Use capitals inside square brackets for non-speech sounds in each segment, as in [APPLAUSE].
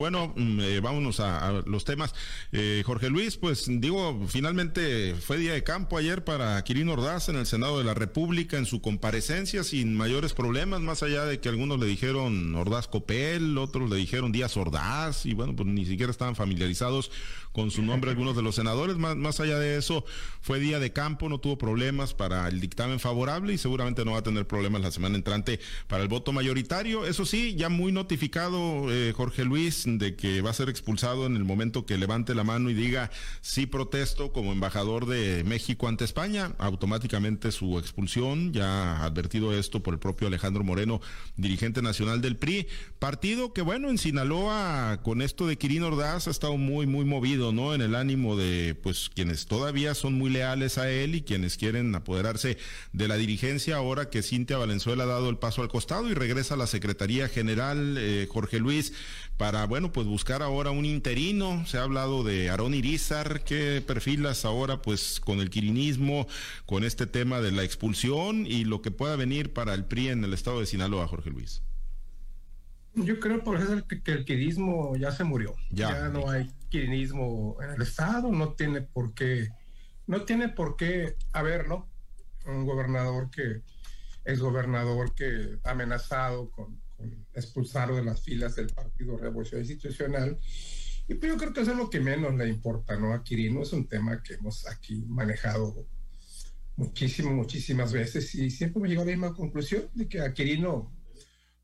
Bueno, mm, eh, vámonos a, los temas. Eh, Jorge Luis, pues digo, finalmente fue día de campo ayer para Quirino Ordaz en el Senado de la República en su comparecencia sin mayores problemas, más allá de que algunos le dijeron Ordaz Copel, otros le dijeron Díaz Ordaz, y bueno, pues ni siquiera estaban familiarizados con su nombre algunos de los senadores. Más, más allá de eso, fue día de campo, no tuvo problemas para el dictamen favorable y seguramente no va a tener problemas la semana entrante para el voto mayoritario. Eso sí, ya muy notificado, eh, Jorge Luis de que va a ser expulsado en el momento que levante la mano y diga sí protesto como embajador de México ante España, automáticamente su expulsión, ya advertido esto por el propio Alejandro Moreno, dirigente nacional del PRI, partido que bueno, en Sinaloa con esto de Quirino Ordaz ha estado muy muy movido, ¿no? En el ánimo de pues quienes todavía son muy leales a él y quienes quieren apoderarse de la dirigencia ahora que Cintia Valenzuela ha dado el paso al costado y regresa a la Secretaría General eh, Jorge Luis para bueno pues buscar ahora un interino. Se ha hablado de Aarón Irizar. ¿Qué perfilas ahora, pues, con el quirinismo, con este tema de la expulsión y lo que pueda venir para el PRI en el estado de Sinaloa, Jorge Luis? Yo creo, por que, el quirinismo ya se murió. Ya. no hay quirinismo en el estado. No tiene por qué, no tiene por qué haberlo. Un gobernador que, es gobernador que amenazado con expulsarlo de las filas del Partido Revolución Institucional. Y pues yo creo que eso es lo que menos le importa, ¿no? A Quirino es un tema que hemos aquí manejado muchísimo, muchísimas veces y siempre me llegado a la misma conclusión de que a Quirino,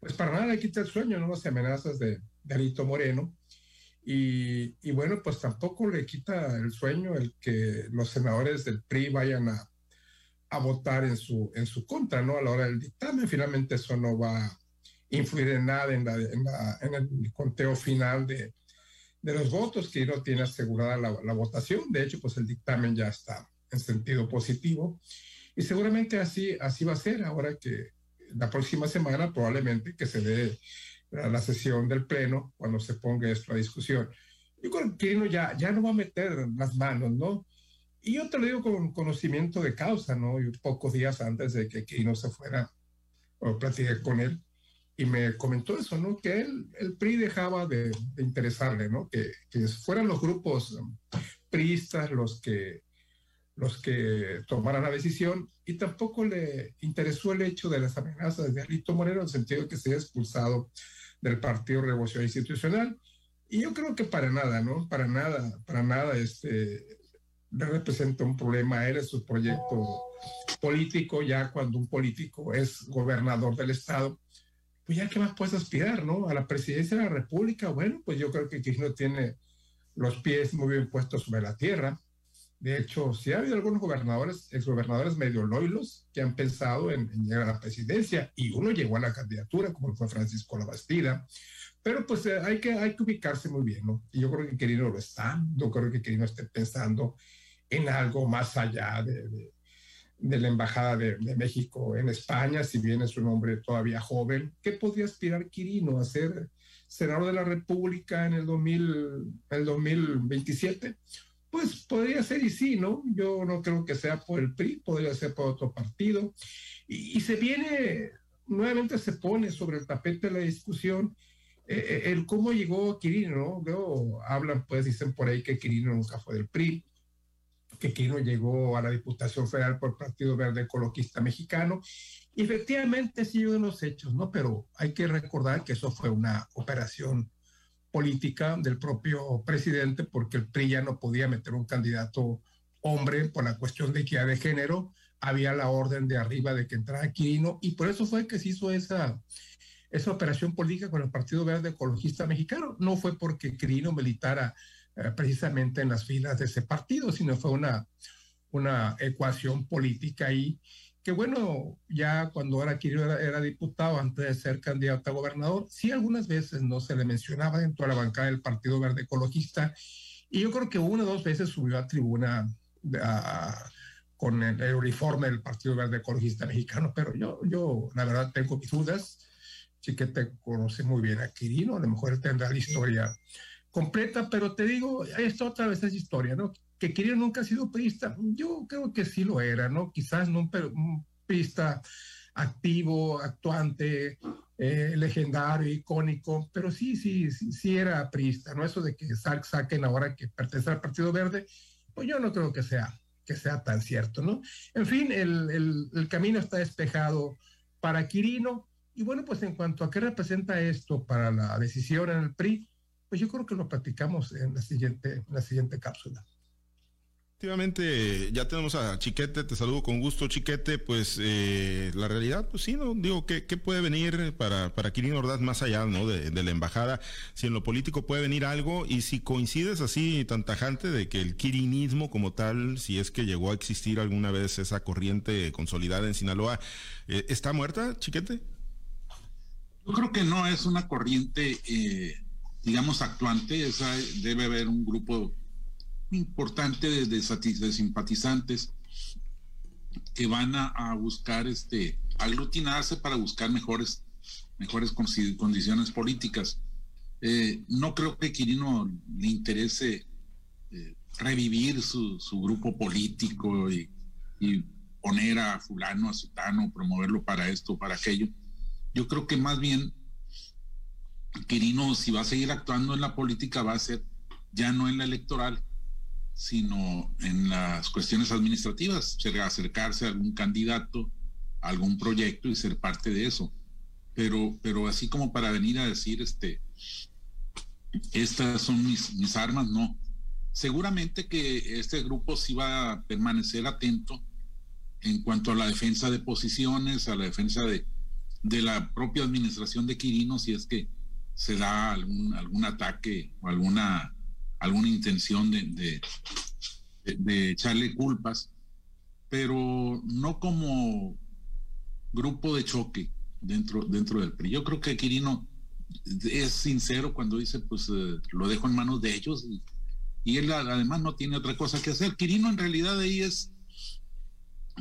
pues para nada le quita el sueño, ¿no? Las amenazas de, de Alito Moreno. Y, y, bueno, pues tampoco le quita el sueño el que los senadores del PRI vayan a, a votar en su, en su contra, ¿no? A la hora del dictamen. Finalmente eso no va influir en nada en, la, en, el conteo final de, de, los votos, que no tiene asegurada la, votación. De hecho, pues el dictamen ya está en sentido positivo. Y seguramente así, así va a ser ahora que la próxima semana probablemente que se dé la, sesión del Pleno cuando se ponga esto a discusión. Yo creo que ya, ya no va a meter las manos, ¿no? Y yo te lo digo con conocimiento de causa, ¿no? Y pocos días antes de que Quino se fuera, o platiqué con él, y me comentó eso, ¿no? Que él, el PRI dejaba de, interesarle, ¿no? Que, que, fueran los grupos um, priistas los que, los que tomaran la decisión y tampoco le interesó el hecho de las amenazas de Alito Moreno en el sentido de que se haya expulsado del Partido Revolución Institucional. Y yo creo que para nada, ¿no? Para nada, para nada este, le representa un problema a él en su proyecto político, ya cuando un político es gobernador del Estado pues ya qué más puedes aspirar, ¿no? A la presidencia de la República, bueno, pues yo creo que Kirchner tiene los pies muy bien puestos sobre la tierra. De hecho, sí ha habido algunos gobernadores, exgobernadores medio loilos, que han pensado en, llegar a la presidencia y uno llegó a la candidatura, como fue Francisco Labastida. Pero pues eh, hay, que, hay que ubicarse muy bien, ¿no? Y yo creo que Quirino lo está, yo creo que Quirino esté pensando en algo más allá de de la Embajada de, México en España, si bien es un hombre todavía joven. ¿Qué podría aspirar Quirino a ser senador de la República en el, 2000, el 2027? Pues podría ser y sí, ¿no? Yo no creo que sea por el PRI, podría ser por otro partido. Y, se viene, nuevamente se pone sobre el tapete la discusión eh, eh, el cómo llegó Quirino, ¿no? Hablan, pues dicen por ahí que Quirino nunca fue del PRI, que Quino llegó a la Diputación Federal por el Partido Verde Ecologista Mexicano. Y efectivamente sí de los hechos, ¿no? Pero hay que recordar que eso fue una operación política del propio presidente porque el PRI ya no podía meter un candidato hombre por la cuestión de equidad de género. Había la orden de arriba de que entrara Quirino y por eso fue que se hizo esa, esa operación política con el Partido Verde Ecologista Mexicano. No fue porque Quirino militara eh, precisamente en las filas de ese partido, sino fue una, una ecuación política ahí, que bueno, ya cuando era era, era, diputado, antes de ser candidato a gobernador, sí algunas veces no se le mencionaba dentro de la bancada del Partido Verde Ecologista, y yo creo que una o dos veces subió a tribuna con el, uniforme del Partido Verde Ecologista Mexicano, pero yo, yo la verdad tengo mis dudas, sí que te conoce muy bien a Quirino, a lo mejor él tendrá la historia completa, pero te digo, esto otra vez es historia, ¿no? Que Quirino nunca ha sido priista, yo creo que sí lo era, ¿no? Quizás no un, priista activo, actuante, eh, legendario, icónico, pero sí, sí, sí, sí era priista, ¿no? Eso de que saquen ahora que pertenece al Partido Verde, pues yo no creo que sea, que sea tan cierto, ¿no? En fin, el, el, el camino está despejado para Quirino, y bueno, pues en cuanto a qué representa esto para la decisión en el PRI, pues yo creo que lo platicamos en la siguiente, en la siguiente cápsula. Efectivamente, ya tenemos a Chiquete, te saludo con gusto, Chiquete. Pues eh, la realidad, pues sí, no digo, ¿qué, qué puede venir para, para Quirino Ordaz más allá ¿no? De, de, la embajada? Si en lo político puede venir algo, y si coincides así tan tajante de que el quirinismo como tal, si es que llegó a existir alguna vez esa corriente consolidada en Sinaloa, eh, ¿está muerta, Chiquete? Yo creo que no es una corriente, eh, digamos, actuante, esa, debe haber un grupo importante de, de, simpatizantes que van a, a, buscar este aglutinarse para buscar mejores mejores condiciones políticas. Eh, no creo que Quirino le interese eh, revivir su, su, grupo político y, y, poner a fulano, a sutano, promoverlo para esto, para aquello. Yo creo que más bien Quirino, si va a seguir actuando en la política, va a ser ya no en la electoral, sino en las cuestiones administrativas, acercarse a algún candidato, a algún proyecto y ser parte de eso. Pero, pero así como para venir a decir, este, estas son mis, mis armas, no. Seguramente que este grupo sí va a permanecer atento en cuanto a la defensa de posiciones, a la defensa de, de la propia administración de Quirino, si es que se da algún, algún ataque o alguna alguna intención de, de, echarle culpas, pero no como grupo de choque dentro, dentro del PRI. Yo creo que Quirino es sincero cuando dice, pues eh, lo dejo en manos de ellos y, y, él además no tiene otra cosa que hacer. Quirino en realidad ahí es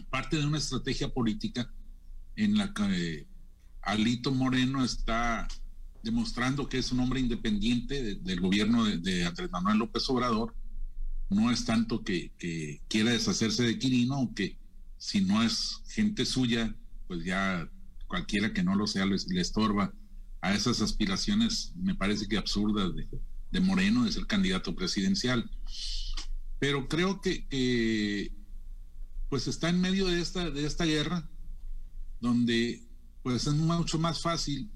parte de una estrategia política en la que Alito Moreno está demostrando que es un hombre independiente del gobierno de, Andrés Manuel López Obrador. No es tanto que, quiera deshacerse de Quirino, aunque si no es gente suya, pues ya cualquiera que no lo sea le, estorba a esas aspiraciones, me parece que absurdas de, Moreno de ser candidato presidencial. Pero creo que, que, pues está en medio de esta, de esta guerra, donde pues es mucho más fácil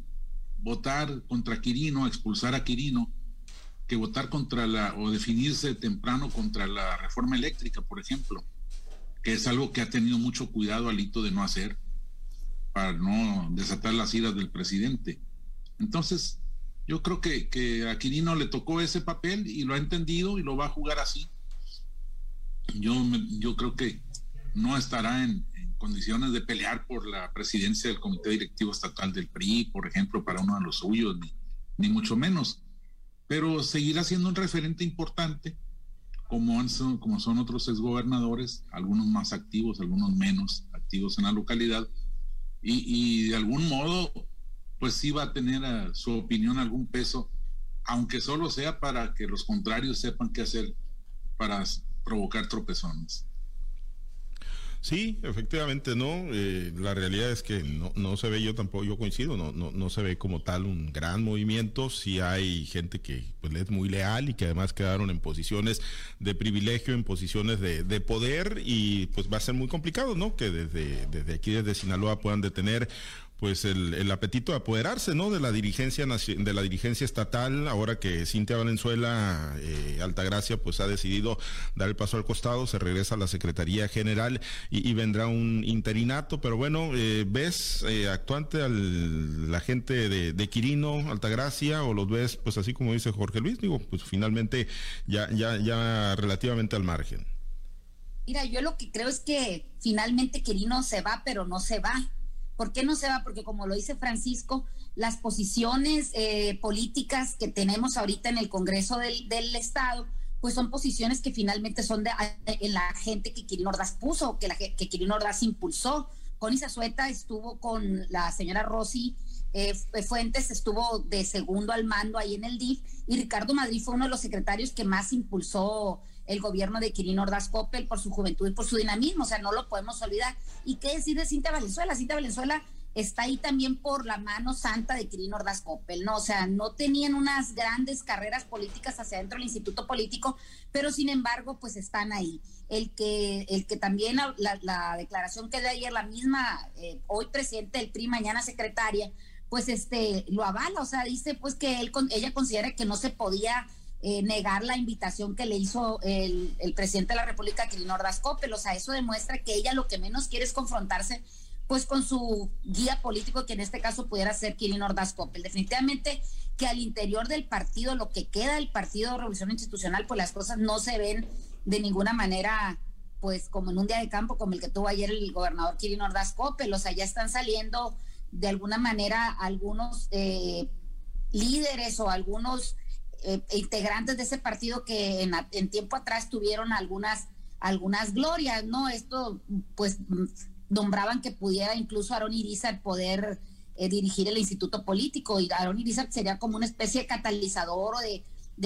votar contra Quirino, expulsar a Quirino, que votar contra la, o definirse temprano contra la reforma eléctrica, por ejemplo, que es algo que ha tenido mucho cuidado Alito de no hacer, para no desatar las iras del presidente. Entonces, yo creo que, que a Quirino le tocó ese papel y lo ha entendido y lo va a jugar así. Yo, yo creo que no estará en, condiciones de pelear por la presidencia del Comité Directivo Estatal del PRI, por ejemplo, para uno de los suyos, ni, ni mucho menos. Pero seguirá siendo un referente importante, como, son, como son otros exgobernadores, algunos más activos, algunos menos activos en la localidad, y, y de algún modo, pues sí va a tener a su opinión algún peso, aunque solo sea para que los contrarios sepan qué hacer para provocar tropezones. Sí, efectivamente, no. Eh, la realidad es que no, no, se ve, yo tampoco, yo coincido, no, no, no se ve como tal un gran movimiento. Sí hay gente que pues, es muy leal y que además quedaron en posiciones de privilegio, en posiciones de, de poder y pues va a ser muy complicado, ¿no? Que desde, desde aquí, desde Sinaloa, puedan detener pues el, el, apetito de apoderarse no de la dirigencia de la dirigencia estatal. Ahora que Cintia Valenzuela eh, Altagracia pues ha decidido dar el paso al costado se regresa a la secretaría general y, vendrá un interinato. Pero bueno eh, ves eh, actuante al la gente de, de, Quirino Altagracia o los ves pues así como dice Jorge Luis digo pues finalmente ya ya ya relativamente al margen. Mira, yo lo que creo es que finalmente Quirino se va, pero no se va ¿Por qué no se va? Porque como lo dice Francisco, las posiciones eh, políticas que tenemos ahorita en el Congreso del, Estado, pues son posiciones que finalmente son de, la gente que Quirino Ordaz puso, que, la, que Quirino Ordaz impulsó. Connie Zazueta estuvo con la señora Rosy eh, Fuentes, estuvo de segundo al mando ahí en el DIF, y Ricardo Madrid fue uno de los secretarios que más impulsó el gobierno de Quirino Ordaz Coppel por su juventud y por su dinamismo, o sea, no lo podemos olvidar. ¿Y qué decir de Cinta Valenzuela? Cinta Valenzuela está ahí también por la mano santa de Quirino Ordaz Coppel, ¿no? O sea, no tenían unas grandes carreras políticas hacia dentro del instituto político, pero sin embargo, pues están ahí. El que, el que también la, declaración que dio ayer la misma, eh, hoy presidente del PRI, mañana secretaria, pues este lo avala, o sea, dice pues que él, ella considera que no se podía eh, negar la invitación que le hizo el, el presidente de la República, Quirino Ordaz Coppel, o sea, eso demuestra que ella lo que menos quiere es confrontarse pues con su guía político, que en este caso pudiera ser Kirin Ordaz Coppel. Definitivamente que al interior del partido, lo que queda del Partido de Revolución Institucional, pues las cosas no se ven de ninguna manera, pues como en un día de campo como el que tuvo ayer el gobernador Kirin Ordaz Coppel. O sea, ya están saliendo de alguna manera algunos eh, líderes o algunos eh, integrantes de ese partido que en, tiempo atrás tuvieron algunas algunas glorias, ¿no? Esto, pues, nombraban que pudiera incluso Aaron Irizar poder eh, dirigir el instituto político y Aaron Irizar sería como una especie de catalizador o de,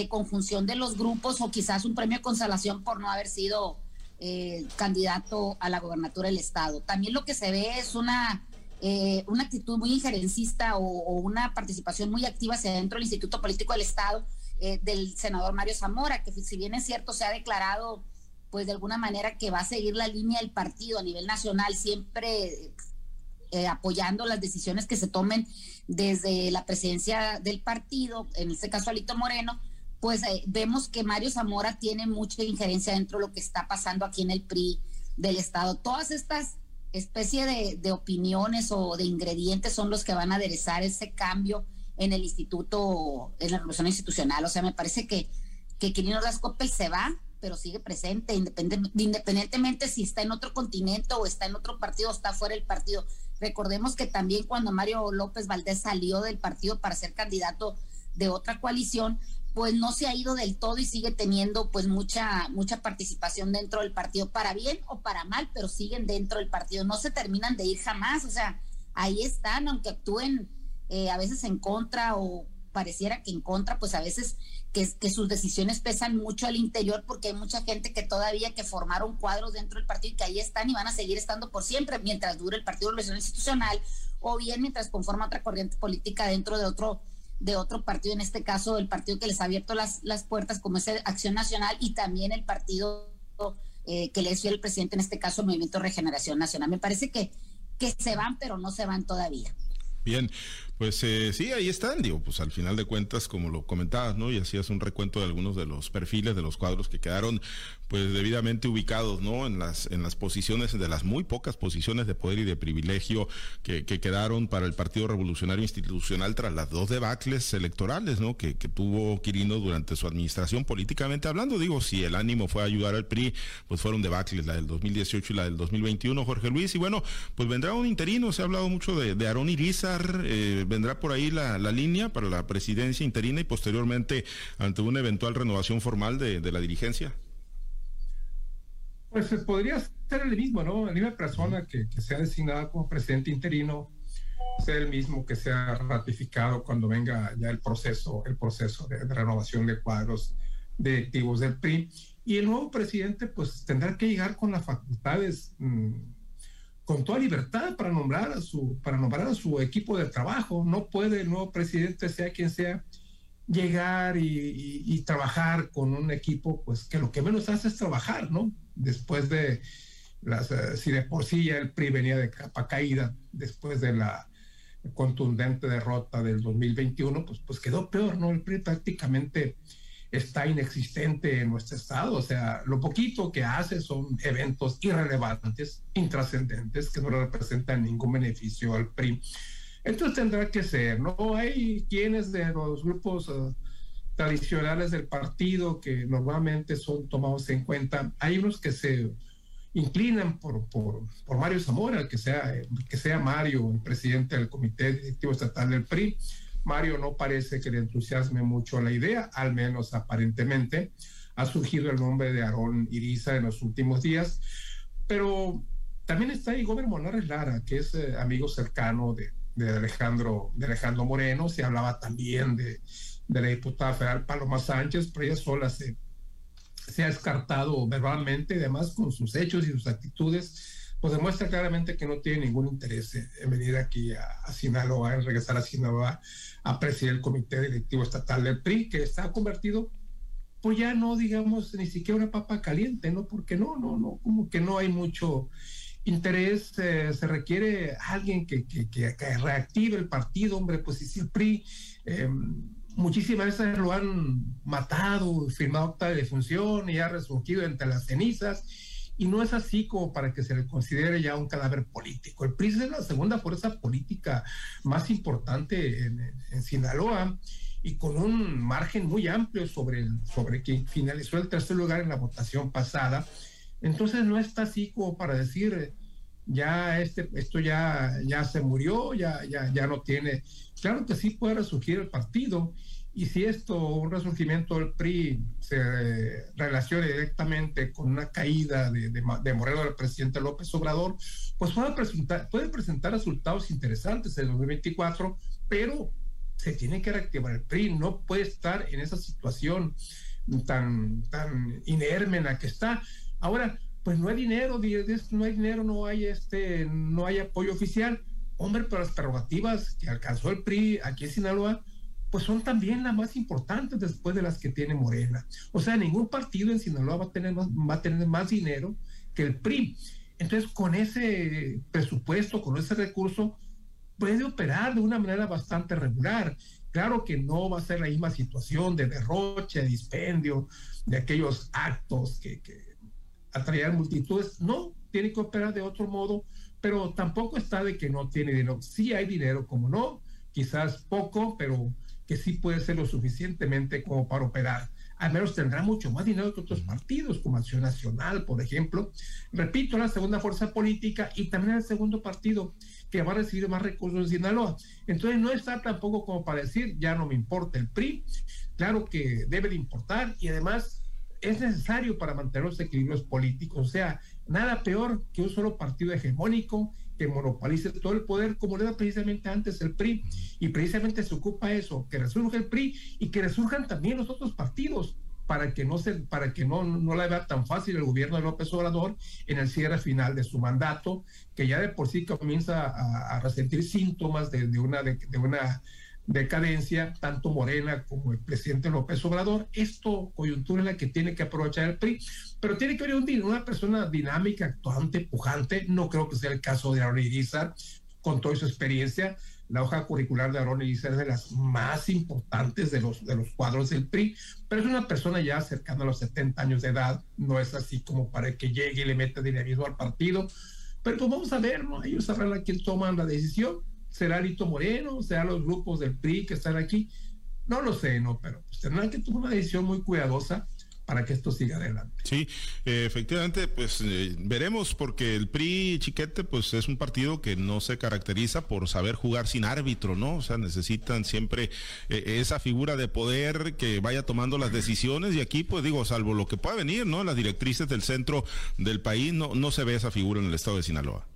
conjunción de los grupos o quizás un premio de consolación por no haber sido eh, candidato a la gobernatura del estado. También lo que se ve es una, eh, una actitud muy injerencista o, o, una participación muy activa hacia dentro del instituto político del estado del senador Mario Zamora, que si bien es cierto se ha declarado pues de alguna manera que va a seguir la línea del partido a nivel nacional, siempre eh, apoyando las decisiones que se tomen desde la presidencia del partido, en este caso Alito Moreno, pues eh, vemos que Mario Zamora tiene mucha injerencia dentro de lo que está pasando aquí en el PRI del Estado. Todas estas especie de, de opiniones o de ingredientes son los que van a aderezar ese cambio en el instituto, en la revolución institucional. O sea, me parece que, que Quirino Rascopel se va, pero sigue presente, independientemente si está en otro continente o está en otro partido o está fuera del partido. Recordemos que también cuando Mario López Valdés salió del partido para ser candidato de otra coalición, pues no se ha ido del todo y sigue teniendo pues mucha mucha participación dentro del partido para bien o para mal, pero siguen dentro del partido, no se terminan de ir jamás, o sea, ahí están, aunque actúen eh, a veces en contra o pareciera que en contra, pues a veces que, sus decisiones pesan mucho al interior porque hay mucha gente que todavía que formaron cuadros dentro del partido y que ahí están y van a seguir estando por siempre mientras dure el Partido de Revolución Institucional o bien mientras conforma otra corriente política dentro de otro de otro partido, en este caso el partido que les ha abierto las, las puertas como es Acción Nacional y también el partido eh, que le es el presidente, en este caso Movimiento Regeneración Nacional. Me parece que, que se van, pero no se van todavía. Bien, pues eh, sí, ahí están, digo, pues al final de cuentas, como lo comentabas, ¿no? Y hacías un recuento de algunos de los perfiles de los cuadros que quedaron, pues debidamente ubicados, ¿no? En las, en las posiciones, de las muy pocas posiciones de poder y de privilegio que, que quedaron para el Partido Revolucionario Institucional tras las dos debacles electorales, ¿no? Que, que tuvo Quirino durante su administración políticamente hablando. Digo, si el ánimo fue ayudar al PRI, pues fueron debacles, la del 2018 y la del 2021, Jorge Luis. Y bueno, pues vendrá un interino, se ha hablado mucho de, de Aarón Irizar, eh, vendrá por ahí la, línea para la presidencia interina y posteriormente ante una eventual renovación formal de, la dirigencia? Pues podría ser el mismo, ¿no? La misma persona que, sea designada como presidente interino sea el mismo que sea ratificado cuando venga ya el proceso, el proceso de, renovación de cuadros directivos del PRI. Y el nuevo presidente pues tendrá que llegar con las facultades mm, con toda libertad para nombrar a su, para nombrar a su equipo de trabajo. No puede el nuevo presidente, sea quien sea, llegar y, trabajar con un equipo, pues que lo que menos hace es trabajar, ¿no? Después de las, eh, si de por sí ya el PRI venía de capa caída, después de la contundente derrota del 2021, pues, pues quedó peor, ¿no? El PRI prácticamente está inexistente en nuestro estado. O sea, lo poquito que hace son eventos irrelevantes, intrascendentes, que no representan ningún beneficio al PRI. Entonces tendrá que ser, ¿no? Hay quienes de los grupos eh, tradicionales del partido que normalmente son tomados en cuenta, hay unos que se inclinan por, por, por Mario Zamora, que sea, que sea Mario el presidente del Comité Directivo Estatal del PRI, Mario no parece que le entusiasme mucho la idea, al menos aparentemente. Ha surgido el nombre de Aarón Iriza en los últimos días, pero también está ahí Gómez Lara, que es eh, amigo cercano de, Alejandro, de Alejandro Moreno. Se hablaba también de, de la diputada federal Paloma Sánchez, pero ella sola se, se ha descartado verbalmente, además con sus hechos y sus actitudes, pues demuestra claramente que no tiene ningún interés en venir aquí a, Sinaloa, en regresar a Sinaloa a presidir el comité directivo estatal del PRI, que está convertido, pues ya no digamos ni siquiera una papa caliente, ¿no? Porque no, no, no, como que no hay mucho interés, eh, se requiere alguien que, que, reactive el partido, hombre, pues si el PRI... Eh, muchísimas veces lo han matado, firmado acta de defunción y ha resurgido entre las cenizas y no es así como para que se le considere ya un cadáver político. El PRI es la segunda fuerza política más importante en, Sinaloa y con un margen muy amplio sobre, sobre quien finalizó el tercer lugar en la votación pasada. Entonces no está así como para decir ya este, esto ya, ya se murió, ya, ya, ya no tiene. Claro que sí puede resurgir el partido y si esto, un resurgimiento del PRI, se relaciona directamente con una caída de, de, Moreno del presidente López Obrador, pues puede presentar, puede presentar resultados interesantes en 2024, pero se tiene que reactivar el PRI, no puede estar en esa situación tan, tan inerme en la que está. Ahora, pues no hay dinero, no hay dinero, no hay este, no hay apoyo oficial. Hombre, pero las prerrogativas que alcanzó el PRI aquí en Sinaloa, pues son también las más importantes después de las que tiene Morena. O sea, ningún partido en Sinaloa va a tener más, dinero que el PRI. Entonces, con ese presupuesto, con ese recurso, puede operar de una manera bastante regular. Claro que no va a ser la misma situación de derroche, de dispendio, de aquellos actos que atraían multitudes. No, tiene que operar de otro modo, pero tampoco está de que no tiene dinero. Sí hay dinero, como no, quizás poco, pero que sí puede ser lo suficientemente como para operar. Al menos tendrá mucho más dinero que otros partidos, como Acción Nacional, por ejemplo. Repito, la segunda fuerza política y también el segundo partido que va a recibir más recursos en Sinaloa. Entonces no está tampoco como para decir, ya no me importa el PRI. Claro que debe de importar y además es necesario para mantener los equilibrios políticos. O sea, nada peor que un solo partido hegemónico que monopolice todo el poder como le da precisamente antes el PRI. Y precisamente se ocupa eso, que resurja el PRI y que resurjan también los otros partidos para que no se, para que no, no la vea tan fácil el gobierno de López Obrador en el cierre final de su mandato, que ya de por sí comienza a, resentir síntomas de, una de, una decadencia, tanto Morena como el presidente López Obrador. Esto, coyuntura en la que tiene que aprovechar el PRI, pero tiene que haber una persona dinámica, actuante, pujante. No creo que sea el caso de Aaron Irizar, con toda su experiencia. La hoja curricular de Aaron Irizar es de las más importantes de los, de los cuadros del PRI, pero es una persona ya cercana a los 70 años de edad. No es así como para que llegue y le meta dinamismo al partido. Pero pues vamos a ver, ¿no? Ellos sabrán a quién toman la decisión será Lito Moreno, será los grupos del PRI que están aquí, no lo sé, no, pero pues tendrán que tomar una decisión muy cuidadosa para que esto siga adelante. Sí, eh, efectivamente, pues eh, veremos, porque el PRI Chiquete, pues es un partido que no se caracteriza por saber jugar sin árbitro, ¿no? O sea, necesitan siempre eh, esa figura de poder que vaya tomando las decisiones y aquí, pues digo, salvo lo que pueda venir, ¿no? Las directrices del centro del país, no, no se ve esa figura en el estado de Sinaloa.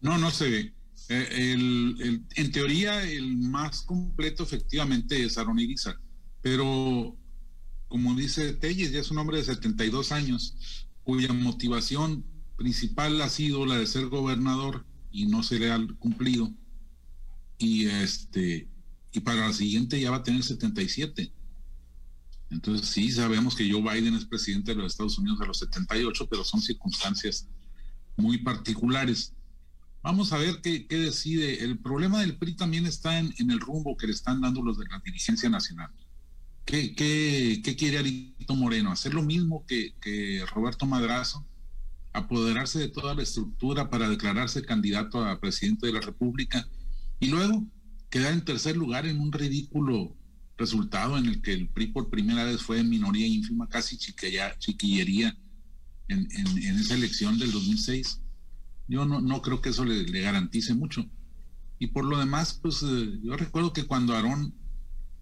No, no se ve. Eh, el, en teoría, el más completo efectivamente es Aaron Irizar, pero como dice Telles, ya es un hombre de 72 años, cuya motivación principal ha sido la de ser gobernador y no se le ha cumplido. Y este y para la siguiente ya va a tener 77. Entonces sí sabemos que Joe Biden es presidente de los Estados Unidos a los 78, pero son circunstancias muy particulares. Vamos a ver qué, decide. El problema del PRI también está en, el rumbo que le están dando los de la dirigencia nacional. ¿Qué, quiere Arito Moreno? ¿Hacer lo mismo que, Roberto Madrazo? ¿Apoderarse de toda la estructura para declararse candidato a presidente de la República? Y luego quedar en tercer lugar en un ridículo resultado en el que el PRI por primera vez fue en minoría ínfima, casi chiquillería en, en esa elección del 2006 yo no, no creo que eso le, garantice mucho. Y por lo demás, pues eh, yo recuerdo que cuando Aarón,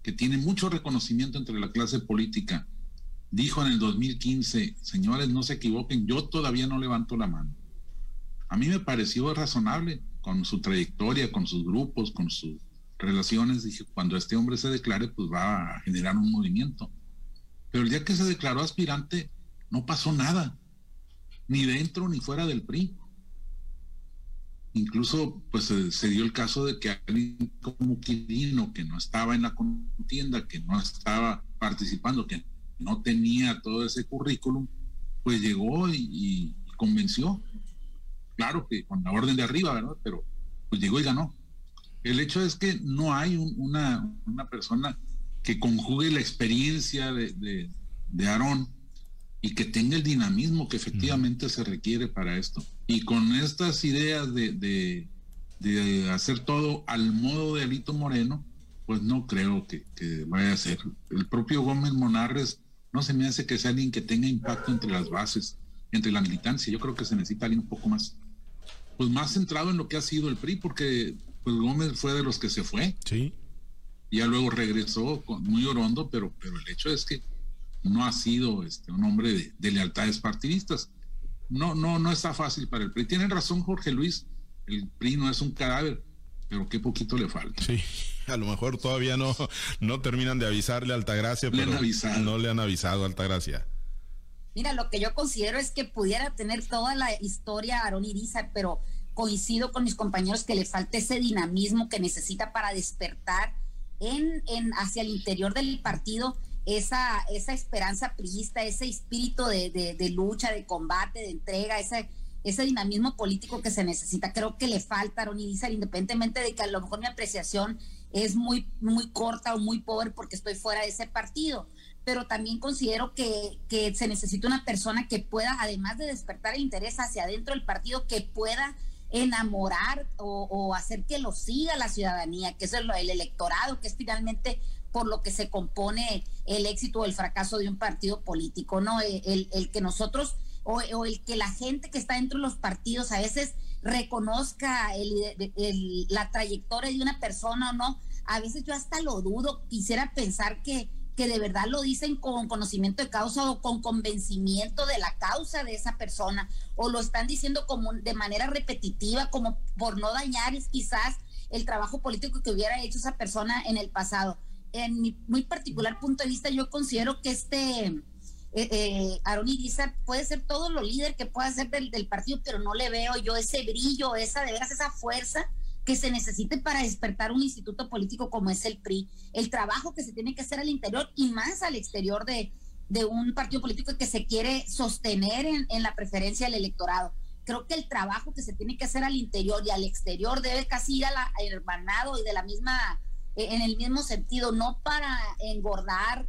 que tiene mucho reconocimiento entre la clase política, dijo en el 2015, señores, no se equivoquen, yo todavía no levanto la mano. A mí me pareció razonable con su trayectoria, con sus grupos, con sus relaciones. Dije, cuando este hombre se declare, pues va a generar un movimiento. Pero el día que se declaró aspirante, no pasó nada, ni dentro ni fuera del PRI. Incluso, pues se, dio el caso de que alguien como Quirino, que no estaba en la contienda, que no estaba participando, que no tenía todo ese currículum, pues llegó y, convenció. Claro que con la orden de arriba, ¿verdad? Pero pues llegó y ganó. El hecho es que no hay una, una, persona que conjugue la experiencia de, de Aarón y que tenga el dinamismo que efectivamente se requiere para esto. Y con estas ideas de, de, hacer todo al modo de Alito Moreno, pues no creo que, vaya a ser. El propio Gómez Monarres no se me hace que sea alguien que tenga impacto entre las bases, entre la militancia. Yo creo que se necesita alguien un poco más, pues más centrado en lo que ha sido el PRI, porque pues Gómez fue de los que se fue. Sí. Ya luego regresó muy orondo, pero, pero el hecho es que no ha sido este, un hombre de, lealtades partidistas. No, no, no está fácil para el PRI. Tiene razón Jorge Luis, el PRI no es un cadáver, pero qué poquito le falta. Sí, a lo mejor todavía no, no terminan de avisarle a Altagracia, pero no le han avisado a Altagracia. Mira, lo que yo considero es que pudiera tener toda la historia Aaron Iriza, pero coincido con mis compañeros que le falta ese dinamismo que necesita para despertar en, en hacia el interior del partido esa, esa esperanza priista, ese espíritu de, lucha, de combate, de entrega, ese, ese dinamismo político que se necesita. Creo que le falta a Ronnie independientemente de que a lo mejor mi apreciación es muy, muy corta o muy pobre porque estoy fuera de ese partido. Pero también considero que, que se necesita una persona que pueda, además de despertar el interés hacia adentro del partido, que pueda enamorar o, hacer que lo siga la ciudadanía, que es el, el electorado, que es finalmente por lo que se compone el éxito o el fracaso de un partido político, ¿no? El, el que nosotros o, el que la gente que está dentro de los partidos a veces reconozca el, la trayectoria de una persona o no, a veces yo hasta lo dudo, quisiera pensar que, que de verdad lo dicen con conocimiento de causa o con convencimiento de la causa de esa persona, o lo están diciendo como de manera repetitiva, como por no dañar quizás el trabajo político que hubiera hecho esa persona en el pasado en mi muy particular punto de vista, yo considero que este eh, eh, Aaron Iriza puede ser todo lo líder que pueda ser del, partido, pero no le veo yo ese brillo, esa de veras, esa fuerza que se necesite para despertar un instituto político como es el PRI, el trabajo que se tiene que hacer al interior y más al exterior de, de un partido político que se quiere sostener en, en, la preferencia del electorado. Creo que el trabajo que se tiene que hacer al interior y al exterior debe casi ir a la, hermanado y de la misma en el mismo sentido, no para engordar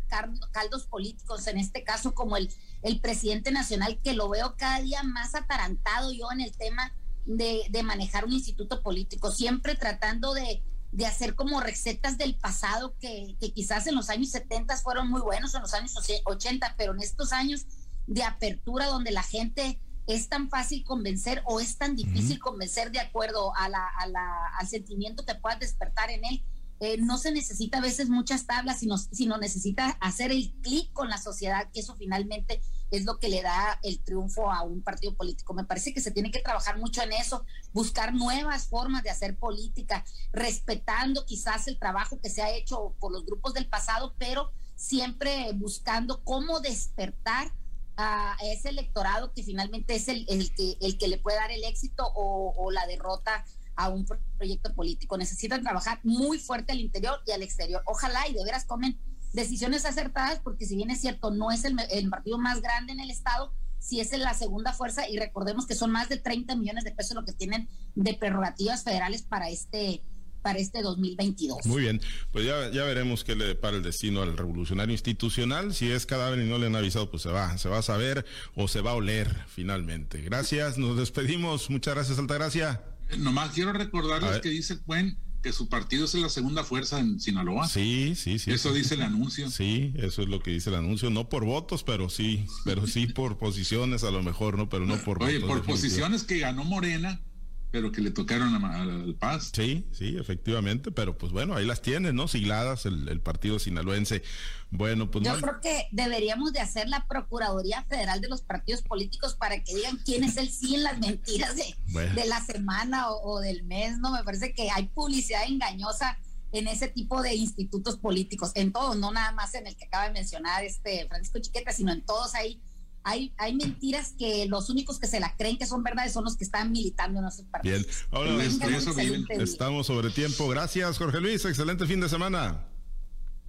caldos políticos, en este caso como el, el presidente nacional, que lo veo cada día más atarantado yo en el tema de, de manejar un instituto político, siempre tratando de, de hacer como recetas del pasado que, que, quizás en los años 70 fueron muy buenos, en los años 80, pero en estos años de apertura donde la gente es tan fácil convencer o es tan difícil convencer de acuerdo a la, a la, al sentimiento que puedas despertar en él eh, no se necesita a veces muchas tablas, sino, sino necesita hacer el clic con la sociedad, que eso finalmente es lo que le da el triunfo a un partido político. Me parece que se tiene que trabajar mucho en eso, buscar nuevas formas de hacer política, respetando quizás el trabajo que se ha hecho por los grupos del pasado, pero siempre buscando cómo despertar a ese electorado que finalmente es el, que, el que le puede dar el éxito o la derrota a un proyecto político. Necesitan trabajar muy fuerte al interior y al exterior. Ojalá y de veras tomen decisiones acertadas, porque si bien es cierto, no es el, partido más grande en el Estado, si es la segunda fuerza y recordemos que son más de 30 millones de pesos lo que tienen de prerrogativas federales para este para este 2022. Muy bien, pues ya, ya veremos qué le depara el destino al revolucionario institucional. Si es cadáver y no le han avisado, pues se va, se va a saber o se va a oler finalmente. Gracias, nos despedimos. Muchas gracias, Altagracia. Nomás quiero recordarles que dice Cuen que su partido es la segunda fuerza en Sinaloa. Sí, sí, sí. Eso dice el anuncio. Sí, eso es lo que dice el anuncio. No por votos, pero sí, pero sí por posiciones a lo mejor, ¿no? Pero no por Oye, por posiciones que ganó Morena pero que le tocaron al Paz. Sí, sí, efectivamente, pero pues bueno, ahí las tienen, ¿no? Sigladas el, partido sinaloense. Bueno, pues yo creo que deberíamos de hacer la Procuraduría Federal de los partidos políticos para que digan quién es el sí en las mentiras de, de la semana o, del mes, ¿no? Me parece que hay publicidad engañosa en ese tipo de institutos políticos, en todos, no nada más en el que acaba de mencionar este Francisco Chiqueta, sino en todos hay, hay, hay mentiras que los únicos que se la creen que son verdades son los que están militando en nuestros partidos. Bien, ahora estamos sobre tiempo. Gracias, Jorge Luis, excelente fin de semana.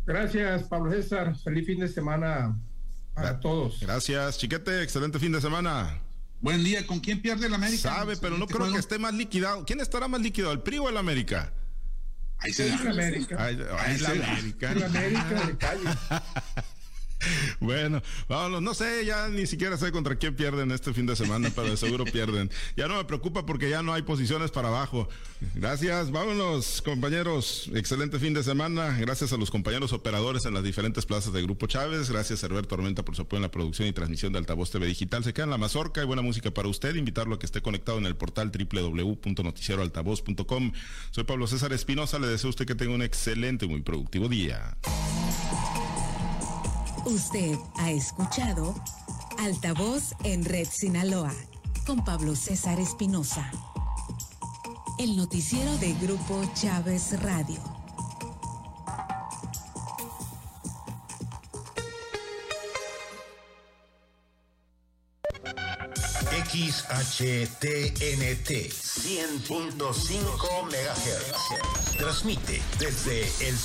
Gracias, Pablo César, feliz fin de semana para todos. Gracias, Chiquete, excelente fin de semana. Buen día, ¿con quién pierde el América? Sabe, pero no creo que esté más liquidado. ¿Quién estará más liquidado, el PRI o el América? Ahí se da. América. Ahí, ahí, la América. La América de calle. [LAUGHS] Bueno, vámonos. No sé, ya ni siquiera sé contra quién pierden este fin de semana, pero de seguro pierden. Ya no me preocupa porque ya no hay posiciones para abajo. Gracias, vámonos, compañeros. Excelente fin de semana. Gracias a los compañeros operadores en las diferentes plazas de Grupo Chávez. Gracias Herbert Tormenta por su apoyo en la producción y transmisión de Altavoz TV Digital. Se queda en la mazorca. y buena música para usted. Invitarlo a que esté conectado en el portal www.noticieroaltavoz.com. Soy Pablo César Espinosa. Le deseo a usted que tenga un excelente, muy productivo día. Usted ha escuchado Altavoz en Red Sinaloa con Pablo César Espinosa. El noticiero de Grupo Chávez Radio. XHTNT 100.5 MHz. Transmite desde el.